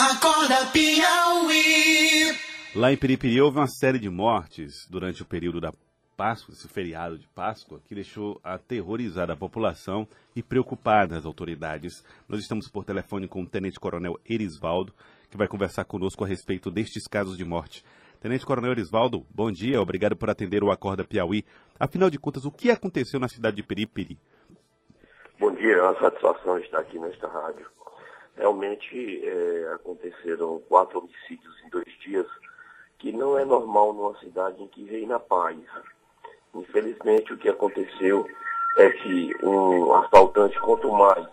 Acorda Piauí. Lá em Peripiri houve uma série de mortes durante o período da Páscoa, esse feriado de Páscoa, que deixou aterrorizada a população e preocupada as autoridades. Nós estamos por telefone com o Tenente Coronel Erisvaldo, que vai conversar conosco a respeito destes casos de morte. Tenente Coronel Erisvaldo, bom dia, obrigado por atender o Acorda Piauí. Afinal de contas, o que aconteceu na cidade de Peripiri? Bom dia, é uma satisfação estar aqui nesta rádio. Realmente é, aconteceram quatro homicídios em dois dias, que não é normal numa cidade em que reina paz. Infelizmente, o que aconteceu é que um assaltante, quanto mais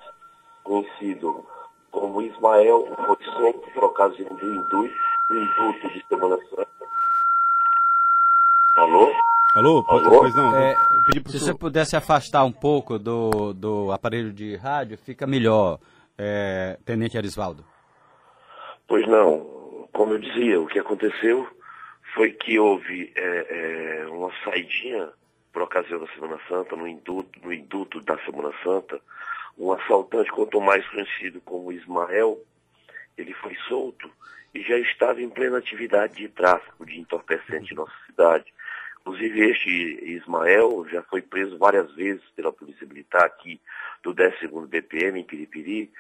conhecido como Ismael, foi solto por ocasião do indulto, de Semana Santa. Alô? Alô, pode, Alô? pois não. É, eu pedi pro Se senhor- você pudesse afastar um pouco do, do aparelho de rádio, fica melhor, é, Tenente Arisvaldo. Pois não. Como eu dizia, o que aconteceu foi que houve é, é, uma saidinha por ocasião da Semana Santa, no induto, no induto da Semana Santa, um assaltante, quanto mais conhecido como Ismael, ele foi solto e já estava em plena atividade de tráfico de entorpecente em nossa cidade. Inclusive, este Ismael já foi preso várias vezes pela Polícia Militar aqui do 12º BPM, em Piripiri,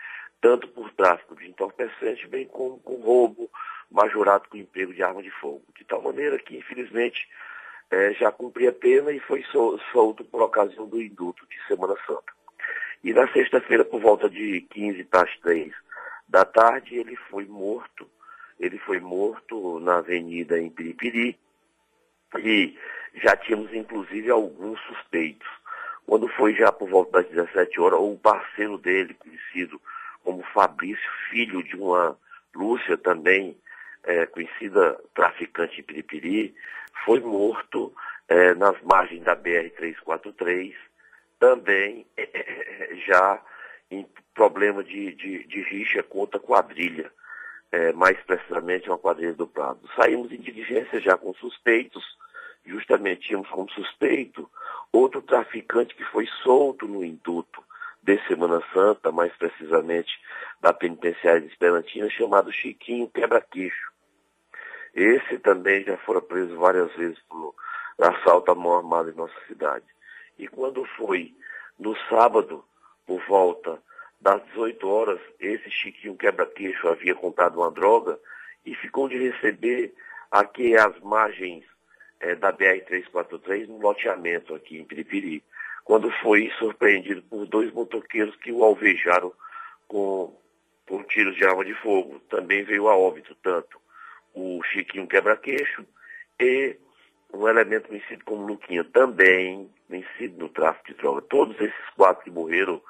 tanto por tráfico de entorpecente, bem como com roubo majorado com emprego de arma de fogo. De tal maneira que, infelizmente, eh, já cumpria pena e foi sol- solto por ocasião do induto de Semana Santa. E na sexta-feira, por volta de 15 para as 3 da tarde, ele foi morto. Ele foi morto na avenida em Piripiri, e já tínhamos inclusive alguns suspeitos. Quando foi já por volta das 17 horas, o parceiro dele, conhecido como Fabrício, filho de uma Lúcia também, eh, conhecida traficante em Piripiri, foi morto eh, nas margens da BR-343, também já em problema de, de, de rixa contra quadrilha é, mais precisamente uma quadrilha do Prado. Saímos em diligência já com suspeitos, justamente tínhamos como suspeito outro traficante que foi solto no induto de Semana Santa, mais precisamente da penitenciária de Esperantina, chamado Chiquinho Quebra-Queixo. Esse também já fora preso várias vezes por assalto à mão armada em nossa cidade. E quando foi no sábado, por volta das 18 horas, esse Chiquinho Quebra-Queixo havia comprado uma droga e ficou de receber aqui às margens eh, da BR-343, no loteamento aqui em Piripiri, quando foi surpreendido por dois motoqueiros que o alvejaram com, com tiros de arma de fogo. Também veio a óbito tanto o Chiquinho Quebra-Queixo e um elemento conhecido como Luquinha, também conhecido no tráfico de droga. Todos esses quatro que morreram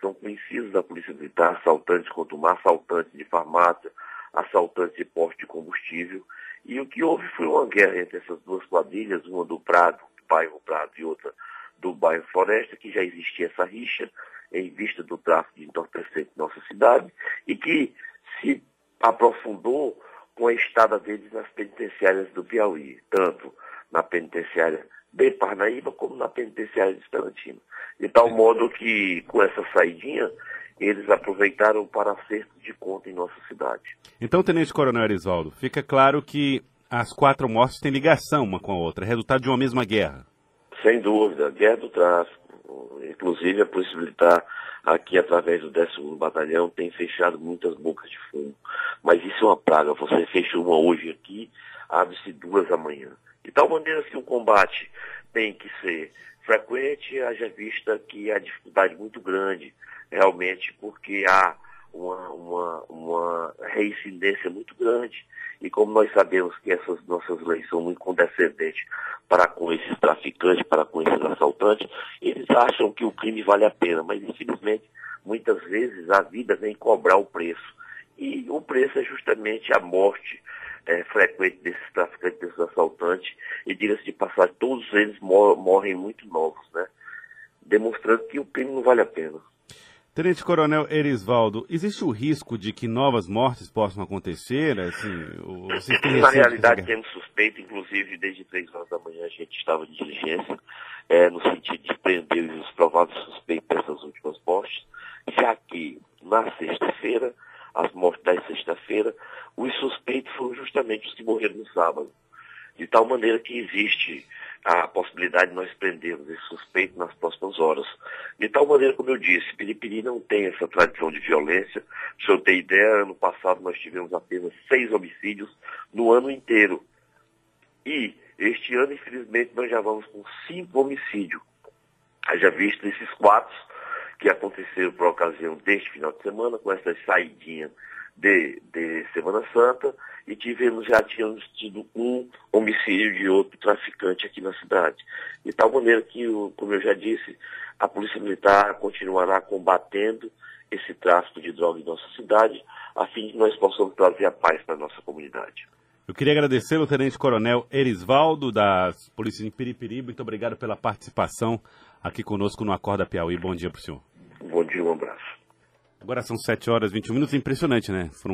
são conhecidos da Polícia Militar, assaltantes contra o mar, assaltantes de farmácia, assaltantes de posto de combustível. E o que houve foi uma guerra entre essas duas quadrilhas, uma do Prado, do bairro Prado, e outra do bairro Floresta, que já existia essa rixa em vista do tráfico de entorpecente em nossa cidade, e que se aprofundou com a estada deles nas penitenciárias do Piauí, tanto na penitenciária de Parnaíba como na penitenciária de Esperantina. De tal modo que, com essa saidinha, eles aproveitaram para acerto de conta em nossa cidade. Então, Tenente Coronel Erisvaldo, fica claro que as quatro mortes têm ligação uma com a outra, é resultado de uma mesma guerra. Sem dúvida, guerra do tráfico. Inclusive, a Polícia Militar, aqui através do 12 Batalhão, tem fechado muitas bocas de fumo. Mas isso é uma praga. Você fecha uma hoje aqui, abre-se duas amanhã. De tal maneira que o combate tem que ser frequente, haja vista que há dificuldade muito grande, realmente, porque há uma, uma, uma reincidência muito grande. E como nós sabemos que essas nossas leis são muito condescendentes para com esses traficantes, para com esses assaltantes, eles acham que o crime vale a pena, mas infelizmente, muitas vezes a vida vem cobrar o preço. E o preço é justamente a morte é, frequente desses traficantes, desses assaltantes, e diga-se de passagem, todos eles mor morrem muito novos, né? Demonstrando que o crime não vale a pena. Tenente Coronel Erisvaldo, existe o risco de que novas mortes possam acontecer? Assim, Na realidade, temos suspeito, inclusive desde três horas da manhã a gente estava de diligência, é, no sentido de prender os prováveis suspeitos dessas últimas mortes, já que na sexta-feira as mortes da sexta-feira, os suspeitos foram justamente os que morreram no sábado. De tal maneira que existe a possibilidade de nós prendermos esse suspeito nas próximas horas. De tal maneira, como eu disse, Piripiri não tem essa tradição de violência. Se eu ter ideia, ano passado nós tivemos apenas seis homicídios no ano inteiro. E este ano, infelizmente, nós já vamos com cinco homicídios. Haja visto esses quatro que aconteceram por ocasião deste final de semana, com essa saidinha de, de Semana Santa, e tivemos, já tínhamos tido um homicídio de outro traficante aqui na cidade. De tal maneira que, como eu já disse, a Polícia Militar continuará combatendo esse tráfico de droga em nossa cidade, a fim de que nós possamos trazer a paz para a nossa comunidade. Eu queria agradecer ao Tenente Coronel Erisvaldo, das Polícias de Piripiri. Muito obrigado pela participação aqui conosco no Acorda Piauí. Bom dia para o senhor. Bom dia, um abraço. Agora são 7 horas e 21 minutos. Impressionante, né? Foram